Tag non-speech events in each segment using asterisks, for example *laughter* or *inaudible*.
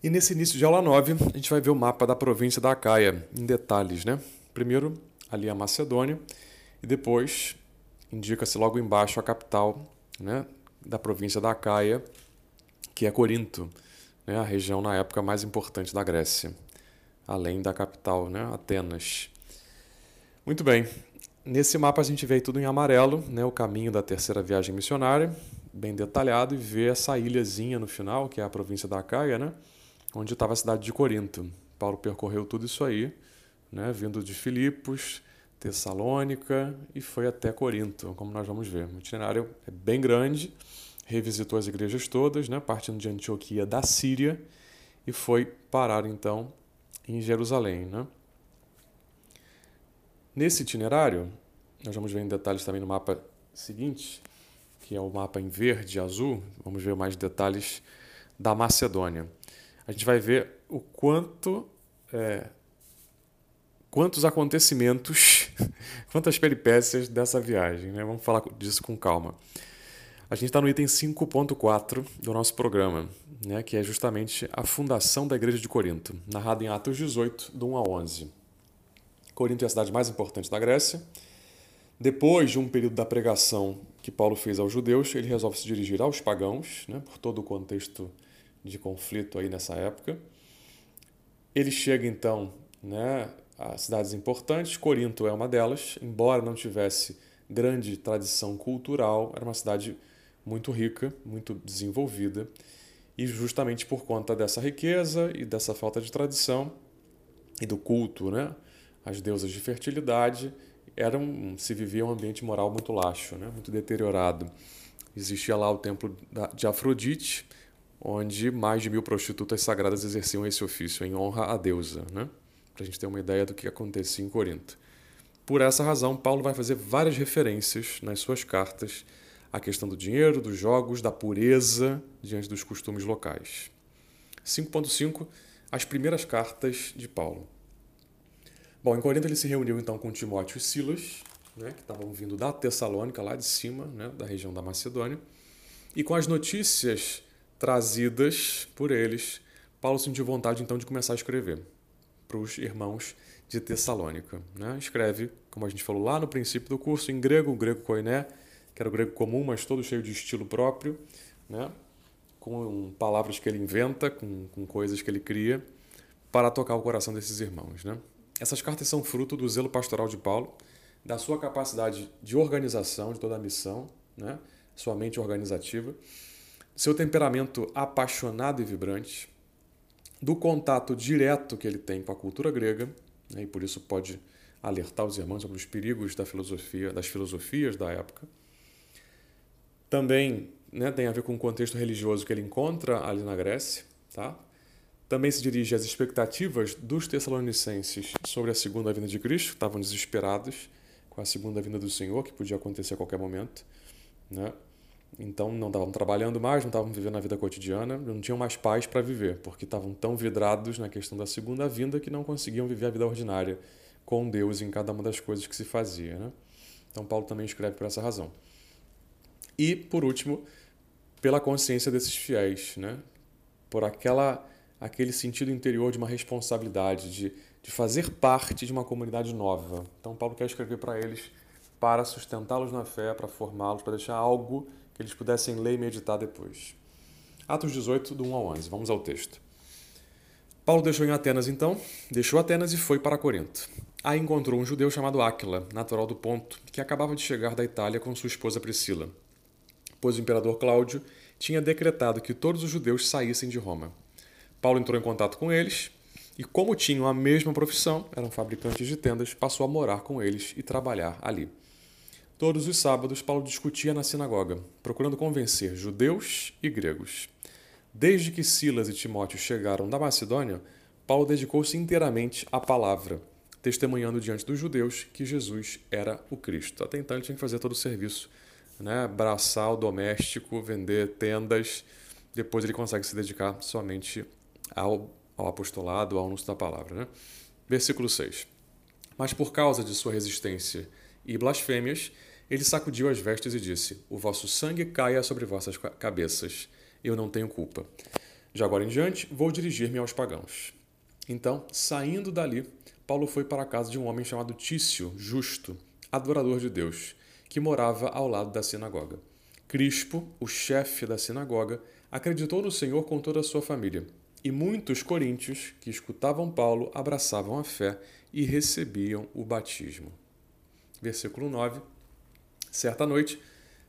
E nesse início de aula 9, a gente vai ver o mapa da província da Acaia, em detalhes, né? Primeiro, ali a Macedônia, e depois indica-se logo embaixo a capital né, da província da Acaia, que é Corinto, né, a região na época mais importante da Grécia, além da capital, né, Atenas. Muito bem, nesse mapa a gente vê tudo em amarelo, né, o caminho da terceira viagem missionária, bem detalhado, e vê essa ilhazinha no final, que é a província da Acaia, né? Onde estava a cidade de Corinto. Paulo percorreu tudo isso aí, né, vindo de Filipos, Tessalônica e foi até Corinto, como nós vamos ver. O itinerário é bem grande, revisitou as igrejas todas, né, partindo de Antioquia da Síria e foi parar então em Jerusalém. Né? Nesse itinerário, nós vamos ver em detalhes também no mapa seguinte, que é o mapa em verde e azul, vamos ver mais detalhes da Macedônia a gente vai ver o quanto. É, quantos acontecimentos, *laughs* quantas peripécias dessa viagem. Né? Vamos falar disso com calma. A gente está no item 5.4 do nosso programa, né, que é justamente a fundação da Igreja de Corinto, narrado em Atos 18, do 1 a 11. Corinto é a cidade mais importante da Grécia. Depois de um período da pregação que Paulo fez aos judeus, ele resolve se dirigir aos pagãos, né, por todo o contexto de conflito aí nessa época. Ele chega então né, a cidades importantes, Corinto é uma delas, embora não tivesse grande tradição cultural, era uma cidade muito rica, muito desenvolvida, e justamente por conta dessa riqueza e dessa falta de tradição e do culto, né, as deusas de fertilidade, era um, se vivia um ambiente moral muito laxo, né, muito deteriorado. Existia lá o templo de Afrodite, onde mais de mil prostitutas sagradas exerciam esse ofício em honra à deusa, né? para a gente ter uma ideia do que acontecia em Corinto. Por essa razão, Paulo vai fazer várias referências nas suas cartas à questão do dinheiro, dos jogos, da pureza diante dos costumes locais. 5.5 As primeiras cartas de Paulo. Bom, em Corinto ele se reuniu então com Timóteo e Silas, né, que estavam vindo da Tessalônica, lá de cima, né, da região da Macedônia, e com as notícias trazidas por eles, Paulo sentiu vontade então de começar a escrever para os irmãos de Tessalônica. Né? Escreve, como a gente falou lá no princípio do curso, em grego, o grego koiné, que era o grego comum, mas todo cheio de estilo próprio, né? com palavras que ele inventa, com, com coisas que ele cria, para tocar o coração desses irmãos. Né? Essas cartas são fruto do zelo pastoral de Paulo, da sua capacidade de organização de toda a missão, né? sua mente organizativa, seu temperamento apaixonado e vibrante, do contato direto que ele tem com a cultura grega, né, e por isso pode alertar os irmãos sobre os perigos da filosofia, das filosofias da época. Também né, tem a ver com o contexto religioso que ele encontra ali na Grécia. Tá? Também se dirige às expectativas dos tessalonicenses sobre a segunda vinda de Cristo, que estavam desesperados com a segunda vinda do Senhor, que podia acontecer a qualquer momento. Né? Então não estavam trabalhando mais, não estavam vivendo a vida cotidiana, não tinham mais paz para viver, porque estavam tão vidrados na questão da segunda vinda que não conseguiam viver a vida ordinária com Deus em cada uma das coisas que se fazia. Né? Então Paulo também escreve por essa razão. E, por último, pela consciência desses fiéis, né? por aquela aquele sentido interior de uma responsabilidade, de, de fazer parte de uma comunidade nova. Então Paulo quer escrever para eles para sustentá-los na fé, para formá-los, para deixar algo que eles pudessem ler e meditar depois. Atos 18, do 1 ao 11. Vamos ao texto. Paulo deixou em Atenas, então, deixou Atenas e foi para Corinto. Aí encontrou um judeu chamado Áquila, natural do Ponto, que acabava de chegar da Itália com sua esposa Priscila, pois o imperador Cláudio tinha decretado que todos os judeus saíssem de Roma. Paulo entrou em contato com eles e, como tinham a mesma profissão, eram fabricantes de tendas, passou a morar com eles e trabalhar ali. Todos os sábados, Paulo discutia na sinagoga, procurando convencer judeus e gregos. Desde que Silas e Timóteo chegaram da Macedônia, Paulo dedicou-se inteiramente à palavra, testemunhando diante dos judeus que Jesus era o Cristo. Até então ele tinha que fazer todo o serviço, né? braçal, doméstico, vender tendas. Depois ele consegue se dedicar somente ao, ao apostolado, ao anúncio da palavra. Né? Versículo 6. Mas por causa de sua resistência e blasfêmias, ele sacudiu as vestes e disse: O vosso sangue caia sobre vossas cabeças. Eu não tenho culpa. De agora em diante, vou dirigir-me aos pagãos. Então, saindo dali, Paulo foi para a casa de um homem chamado Tício, justo, adorador de Deus, que morava ao lado da sinagoga. Crispo, o chefe da sinagoga, acreditou no Senhor com toda a sua família, e muitos coríntios que escutavam Paulo abraçavam a fé e recebiam o batismo. Versículo 9. Certa noite,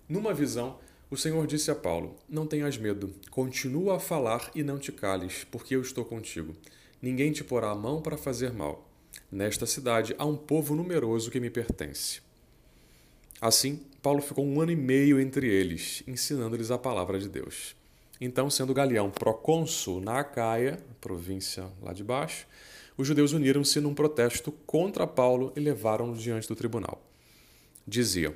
numa visão, o Senhor disse a Paulo: Não tenhas medo, continua a falar e não te cales, porque eu estou contigo. Ninguém te porá a mão para fazer mal. Nesta cidade há um povo numeroso que me pertence. Assim, Paulo ficou um ano e meio entre eles, ensinando-lhes a palavra de Deus. Então, sendo Galeão procônsul na Acaia, província lá de baixo, os judeus uniram-se num protesto contra Paulo e levaram-no diante do tribunal. Diziam: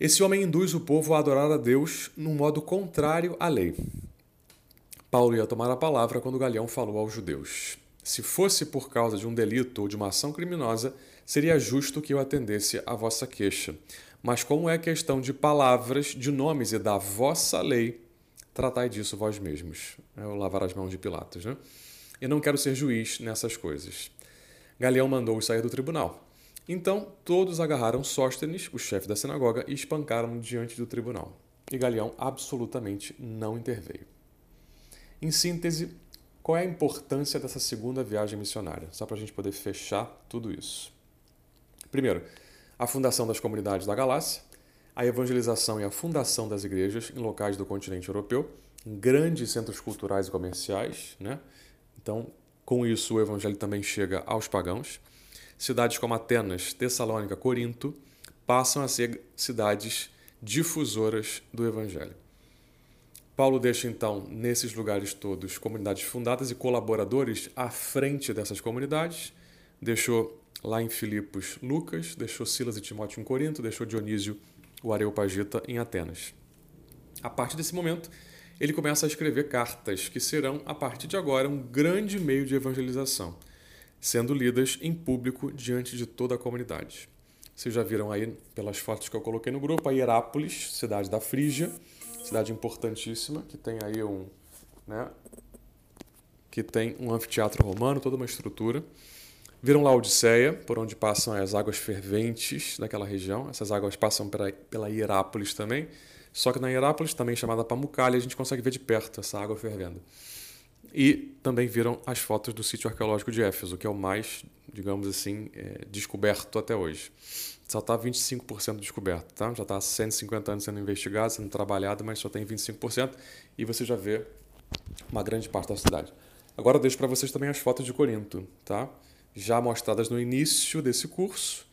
esse homem induz o povo a adorar a Deus num modo contrário à lei. Paulo ia tomar a palavra quando Galeão falou aos judeus: Se fosse por causa de um delito ou de uma ação criminosa, seria justo que eu atendesse à vossa queixa. Mas como é questão de palavras, de nomes e da vossa lei, tratai disso vós mesmos. É o lavar as mãos de Pilatos, né? Eu não quero ser juiz nessas coisas. Galeão mandou-os sair do tribunal. Então todos agarraram Sóstenes, o chefe da sinagoga, e espancaram diante do tribunal. E Galeão absolutamente não interveio. Em síntese, qual é a importância dessa segunda viagem missionária? Só para a gente poder fechar tudo isso. Primeiro, a fundação das comunidades da Galácia, a evangelização e a fundação das igrejas em locais do continente europeu, em grandes centros culturais e comerciais. Né? Então, com isso, o evangelho também chega aos pagãos cidades como Atenas, Tessalônica, Corinto passam a ser cidades difusoras do Evangelho. Paulo deixa então, nesses lugares todos, comunidades fundadas e colaboradores à frente dessas comunidades. Deixou lá em Filipos Lucas, deixou Silas e Timóteo em Corinto, deixou Dionísio, o Areopagita, em Atenas. A partir desse momento, ele começa a escrever cartas que serão, a partir de agora, um grande meio de evangelização sendo lidas em público diante de toda a comunidade. Vocês já viram aí pelas fotos que eu coloquei no grupo, a Hierápolis, cidade da Frígia, cidade importantíssima, que tem aí um, né, que tem um anfiteatro romano, toda uma estrutura. Viram lá Odisseia, por onde passam as águas ferventes daquela região. Essas águas passam pela, pela Hierápolis também. Só que na Hierápolis, também chamada Pamukkale, a gente consegue ver de perto essa água fervendo. E também viram as fotos do sítio arqueológico de Éfeso, que é o mais, digamos assim, é, descoberto até hoje. Só está 25% descoberto, tá? Já está há 150 anos sendo investigado, sendo trabalhado, mas só tem 25%. E você já vê uma grande parte da cidade. Agora eu deixo para vocês também as fotos de Corinto, tá? Já mostradas no início desse curso,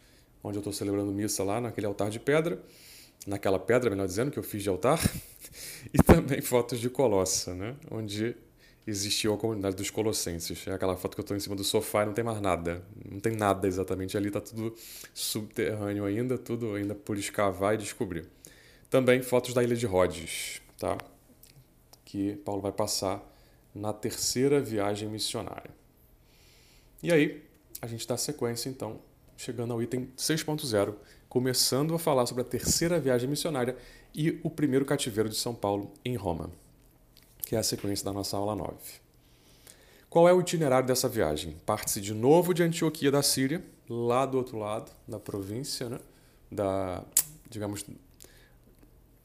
onde eu estou celebrando missa lá naquele altar de pedra, naquela pedra, melhor dizendo, que eu fiz de altar, *laughs* e também fotos de Colossa, né? Onde existiu a comunidade dos Colossenses. É aquela foto que eu estou em cima do sofá e não tem mais nada. Não tem nada exatamente ali, está tudo subterrâneo ainda, tudo ainda por escavar e descobrir. Também fotos da ilha de Rhodes, tá? que Paulo vai passar na terceira viagem missionária. E aí, a gente dá sequência, então, chegando ao item 6.0, começando a falar sobre a terceira viagem missionária e o primeiro cativeiro de São Paulo em Roma que é a sequência da nossa aula 9. Qual é o itinerário dessa viagem? Parte-se de novo de Antioquia da Síria, lá do outro lado da província, né? da, digamos,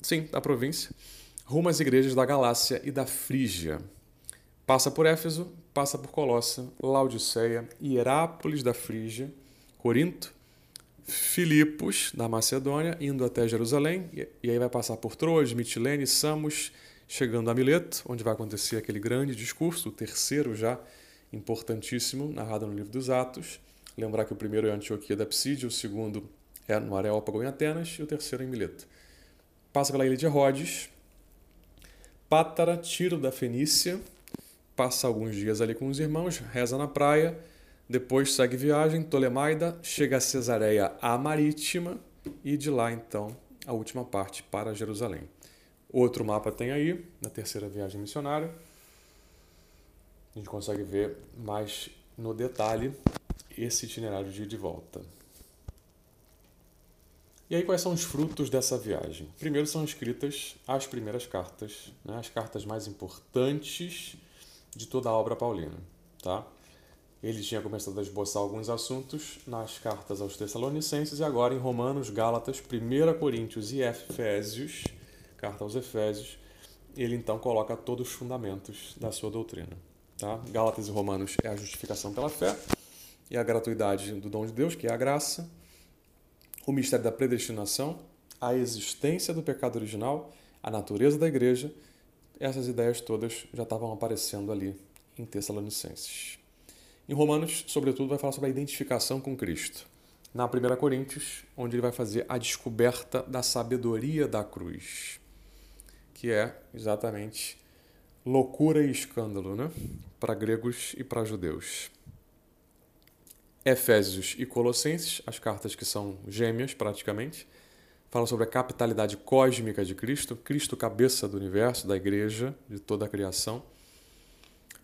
sim, da província, rumo às igrejas da Galácia e da Frígia. Passa por Éfeso, passa por Colossa, Laodiceia, Hierápolis da Frígia, Corinto, Filipos da Macedônia, indo até Jerusalém, e aí vai passar por Troas, Mitilene, Samos, chegando a Mileto, onde vai acontecer aquele grande discurso, o terceiro já importantíssimo, narrado no livro dos Atos. Lembrar que o primeiro é Antioquia da Psídia, o segundo é no Areópago em Atenas e o terceiro é em Mileto. Passa pela ilha de Rhodes, Pátara, Tiro da Fenícia, passa alguns dias ali com os irmãos, reza na praia, depois segue viagem, Tolemaida, chega a Cesareia a Marítima e de lá então a última parte para Jerusalém. Outro mapa tem aí, na terceira viagem missionária. A gente consegue ver mais no detalhe esse itinerário de volta. E aí, quais são os frutos dessa viagem? Primeiro são escritas as primeiras cartas, né? as cartas mais importantes de toda a obra paulina. Tá? Ele tinha começado a esboçar alguns assuntos nas cartas aos Tessalonicenses e agora em Romanos, Gálatas, 1 Coríntios e Efésios, carta aos Efésios, ele então coloca todos os fundamentos da sua doutrina. Tá? Gálatas e Romanos é a justificação pela fé e a gratuidade do dom de Deus, que é a graça o mistério da predestinação, a existência do pecado original, a natureza da igreja, essas ideias todas já estavam aparecendo ali em Tessalonicenses. Em Romanos, sobretudo, vai falar sobre a identificação com Cristo. Na 1 Coríntios, onde ele vai fazer a descoberta da sabedoria da cruz, que é exatamente loucura e escândalo, né? Para gregos e para judeus. Efésios e Colossenses, as cartas que são gêmeas praticamente, fala sobre a capitalidade cósmica de Cristo, Cristo cabeça do universo, da igreja, de toda a criação.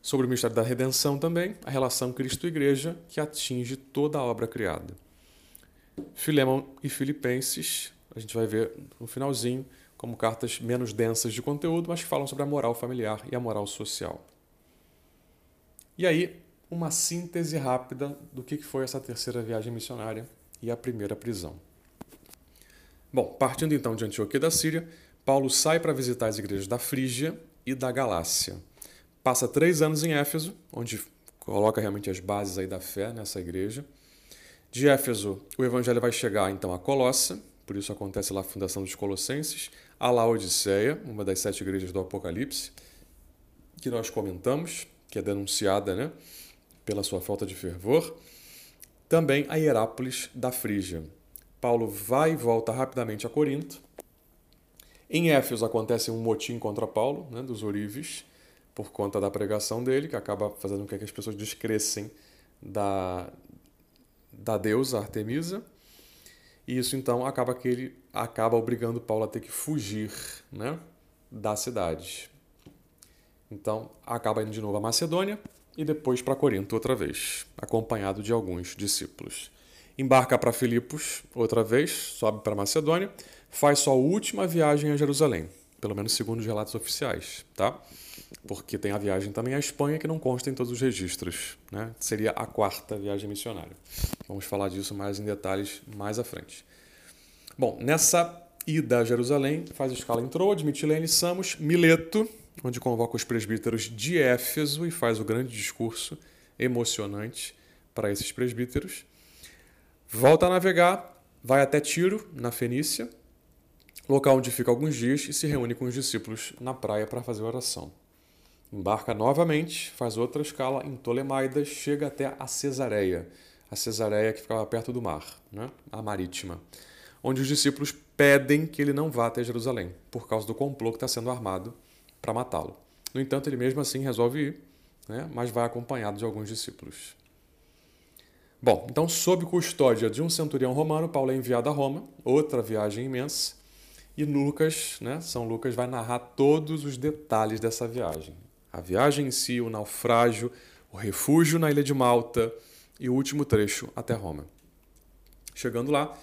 Sobre o mistério da redenção também, a relação Cristo-igreja que atinge toda a obra criada. Filemão e Filipenses, a gente vai ver no finalzinho, como cartas menos densas de conteúdo, mas que falam sobre a moral familiar e a moral social. E aí, uma síntese rápida do que foi essa terceira viagem missionária e a primeira prisão. Bom, partindo então de Antioquia da Síria, Paulo sai para visitar as igrejas da Frígia e da Galácia. Passa três anos em Éfeso, onde coloca realmente as bases aí da fé nessa igreja. De Éfeso, o evangelho vai chegar então a Colossa, por isso acontece lá a fundação dos Colossenses, a Laodiceia, uma das sete igrejas do Apocalipse, que nós comentamos, que é denunciada, né? pela sua falta de fervor. Também a Hierápolis da Frígia. Paulo vai e volta rapidamente a Corinto. Em Éfeso acontece um motim contra Paulo, né, dos Orives, por conta da pregação dele, que acaba fazendo com que as pessoas descrescem da, da deusa Artemisa. E isso então acaba que ele acaba obrigando Paulo a ter que fugir né, da cidade. Então acaba indo de novo a Macedônia, e depois para Corinto outra vez, acompanhado de alguns discípulos. Embarca para Filipos outra vez, sobe para Macedônia, faz sua última viagem a Jerusalém, pelo menos segundo os relatos oficiais, tá? Porque tem a viagem também à Espanha que não consta em todos os registros, né? Seria a quarta viagem missionária. Vamos falar disso mais em detalhes mais à frente. Bom, nessa ida a Jerusalém, faz escala em Troade, Mitilene, Samos, Mileto, onde convoca os presbíteros de Éfeso e faz o grande discurso emocionante para esses presbíteros. Volta a navegar, vai até Tiro, na Fenícia, local onde fica alguns dias e se reúne com os discípulos na praia para fazer oração. Embarca novamente, faz outra escala em Ptolemaida, chega até a Cesareia, a Cesareia que ficava perto do mar, né? a marítima, onde os discípulos pedem que ele não vá até Jerusalém, por causa do complô que está sendo armado para matá-lo. No entanto, ele mesmo assim resolve ir, né, mas vai acompanhado de alguns discípulos. Bom, então, sob custódia de um centurião romano, Paulo é enviado a Roma, outra viagem imensa, e Lucas, né, São Lucas, vai narrar todos os detalhes dessa viagem. A viagem em si, o naufrágio, o refúgio na ilha de Malta e o último trecho até Roma. Chegando lá,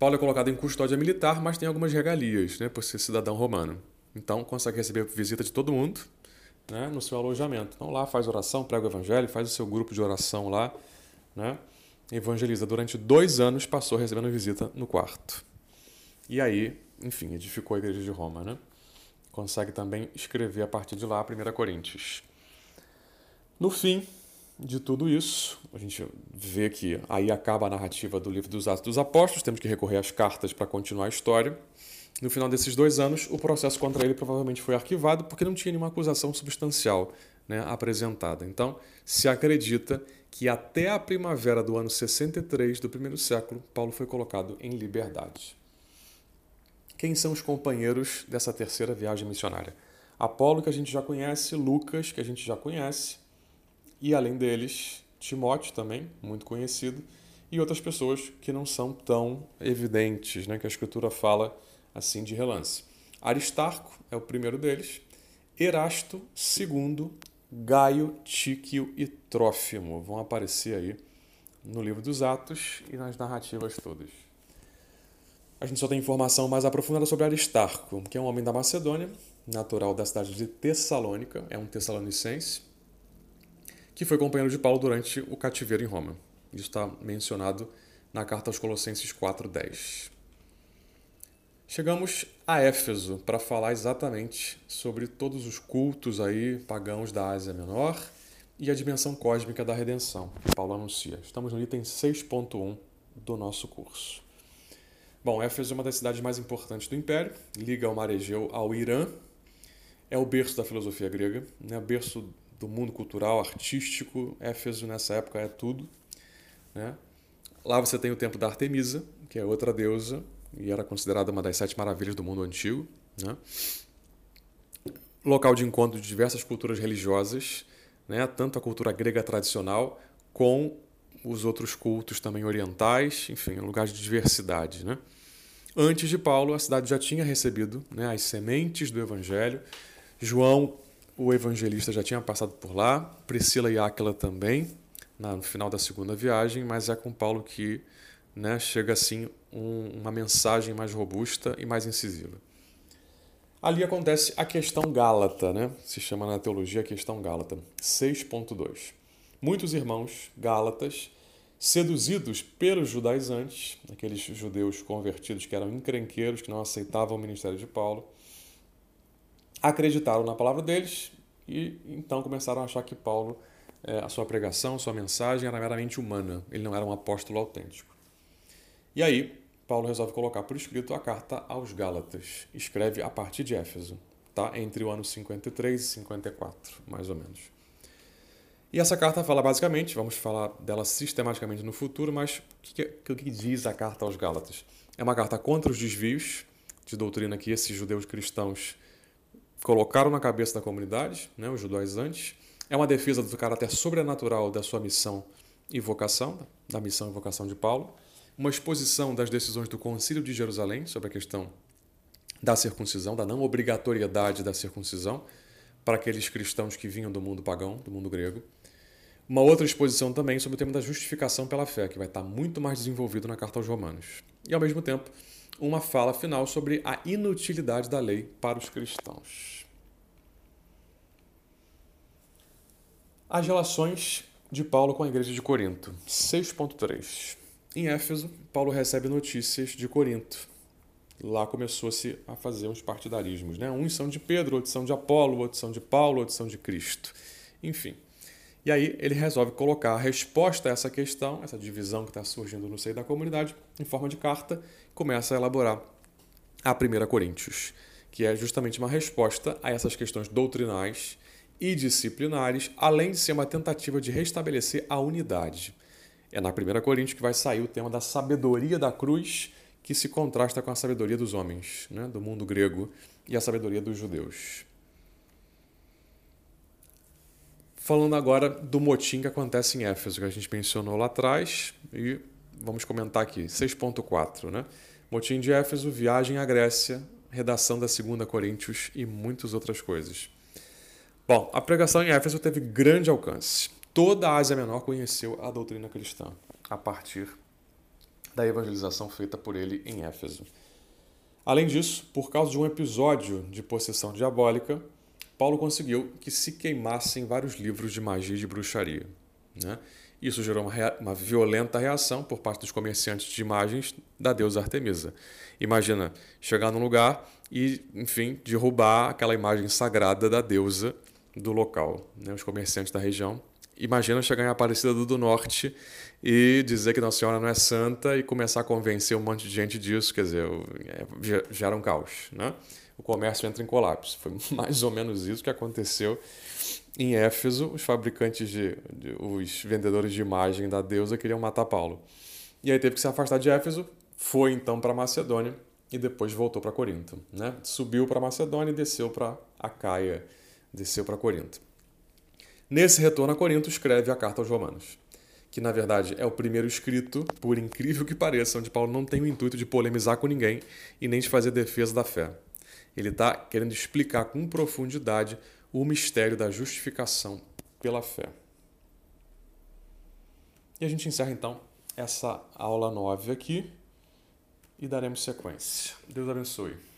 Paulo é colocado em custódia militar, mas tem algumas regalias né, por ser cidadão romano. Então, consegue receber visita de todo mundo né, no seu alojamento. Então, lá faz oração, prega o evangelho, faz o seu grupo de oração lá, né, evangeliza. Durante dois anos, passou recebendo visita no quarto. E aí, enfim, edificou a igreja de Roma. Né? Consegue também escrever a partir de lá 1 Coríntios. No fim de tudo isso, a gente vê que aí acaba a narrativa do livro dos Atos dos Apóstolos, temos que recorrer às cartas para continuar a história. No final desses dois anos, o processo contra ele provavelmente foi arquivado porque não tinha nenhuma acusação substancial né, apresentada. Então, se acredita que até a primavera do ano 63 do primeiro século, Paulo foi colocado em liberdade. Quem são os companheiros dessa terceira viagem missionária? Apolo, que a gente já conhece, Lucas, que a gente já conhece, e além deles, Timóteo também, muito conhecido, e outras pessoas que não são tão evidentes, né, que a Escritura fala assim de relance. Aristarco é o primeiro deles, Erasto, segundo, Gaio, Tíquio e Trófimo vão aparecer aí no livro dos Atos e nas narrativas todas. A gente só tem informação mais aprofundada sobre Aristarco, que é um homem da Macedônia, natural da cidade de Tessalônica, é um tessalonicense, que foi companheiro de Paulo durante o cativeiro em Roma. Isso está mencionado na carta aos Colossenses 4:10. Chegamos a Éfeso para falar exatamente sobre todos os cultos aí pagãos da Ásia Menor e a dimensão cósmica da redenção que Paulo anuncia. Estamos no item 6.1 do nosso curso. Bom, Éfeso é uma das cidades mais importantes do Império, liga o mar Egeu ao Irã, é o berço da filosofia grega, né? berço do mundo cultural, artístico. Éfeso nessa época é tudo. Né? Lá você tem o templo da Artemisa, que é outra deusa, e era considerada uma das sete maravilhas do mundo antigo. Né? Local de encontro de diversas culturas religiosas, né? tanto a cultura grega tradicional com os outros cultos também orientais, enfim, um lugar de diversidade. Né? Antes de Paulo, a cidade já tinha recebido né, as sementes do evangelho. João, o evangelista, já tinha passado por lá, Priscila e Áquila também, no final da segunda viagem, mas é com Paulo que né, chega assim um, uma mensagem mais robusta e mais incisiva. Ali acontece a questão gálata, né? se chama na teologia a questão gálata, 6.2. Muitos irmãos gálatas, seduzidos pelos judaizantes, aqueles judeus convertidos que eram encrenqueiros, que não aceitavam o ministério de Paulo, acreditaram na palavra deles e então começaram a achar que Paulo, é, a sua pregação, sua mensagem era meramente humana, ele não era um apóstolo autêntico. E aí, Paulo resolve colocar por escrito a carta aos Gálatas. Escreve a partir de Éfeso, tá? entre o ano 53 e 54, mais ou menos. E essa carta fala basicamente, vamos falar dela sistematicamente no futuro, mas o que, que, que diz a carta aos Gálatas? É uma carta contra os desvios de doutrina que esses judeus cristãos colocaram na cabeça da comunidade, né, os judaizantes. É uma defesa do caráter sobrenatural da sua missão e vocação, da missão e vocação de Paulo uma exposição das decisões do Concílio de Jerusalém sobre a questão da circuncisão, da não obrigatoriedade da circuncisão para aqueles cristãos que vinham do mundo pagão, do mundo grego. Uma outra exposição também sobre o tema da justificação pela fé, que vai estar muito mais desenvolvido na Carta aos Romanos. E, ao mesmo tempo, uma fala final sobre a inutilidade da lei para os cristãos. As relações de Paulo com a igreja de Corinto, 6.3. Em Éfeso, Paulo recebe notícias de Corinto. Lá começou-se a fazer uns partidarismos. Né? Uns são de Pedro, outros são de Apolo, outros são de Paulo, outros são de Cristo. Enfim. E aí ele resolve colocar a resposta a essa questão, essa divisão que está surgindo no seio da comunidade, em forma de carta, e começa a elaborar a 1 Coríntios, que é justamente uma resposta a essas questões doutrinais e disciplinares, além de ser uma tentativa de restabelecer a unidade. É na 1 Coríntios que vai sair o tema da sabedoria da cruz, que se contrasta com a sabedoria dos homens, né, do mundo grego, e a sabedoria dos judeus. Falando agora do motim que acontece em Éfeso, que a gente mencionou lá atrás, e vamos comentar aqui, 6.4, né? Motim de Éfeso, viagem à Grécia, redação da 2 Coríntios e muitas outras coisas. Bom, a pregação em Éfeso teve grande alcance toda a Ásia Menor conheceu a doutrina cristã a partir da evangelização feita por ele em Éfeso. Além disso, por causa de um episódio de possessão diabólica, Paulo conseguiu que se queimassem vários livros de magia e de bruxaria. Né? Isso gerou uma, uma, violenta reação por parte dos comerciantes de imagens da deusa Artemisa. Imagina chegar num lugar e, enfim, derrubar aquela imagem sagrada da deusa do local. Né? Os comerciantes da região Imagina chegar em Aparecida do Norte e dizer que Nossa Senhora não é santa e começar a convencer um monte de gente disso, quer dizer, é, gera um caos, né? O comércio entra em colapso. Foi *laughs* mais ou menos isso que aconteceu em Éfeso. Os fabricantes de, de os vendedores de imagem da deusa queriam matar Paulo. E aí teve que se afastar de Éfeso, foi então para Macedônia e depois voltou para Corinto, né? Subiu para Macedônia e desceu para Acaia, desceu para Corinto. Nesse retorno a Corinto, escreve a carta aos Romanos, que na verdade é o primeiro escrito, por incrível que pareça, onde Paulo não tem o intuito de polemizar com ninguém e nem de fazer defesa da fé. Ele está querendo explicar com profundidade o mistério da justificação pela fé. E a gente encerra então essa aula 9 aqui e daremos sequência. Deus abençoe.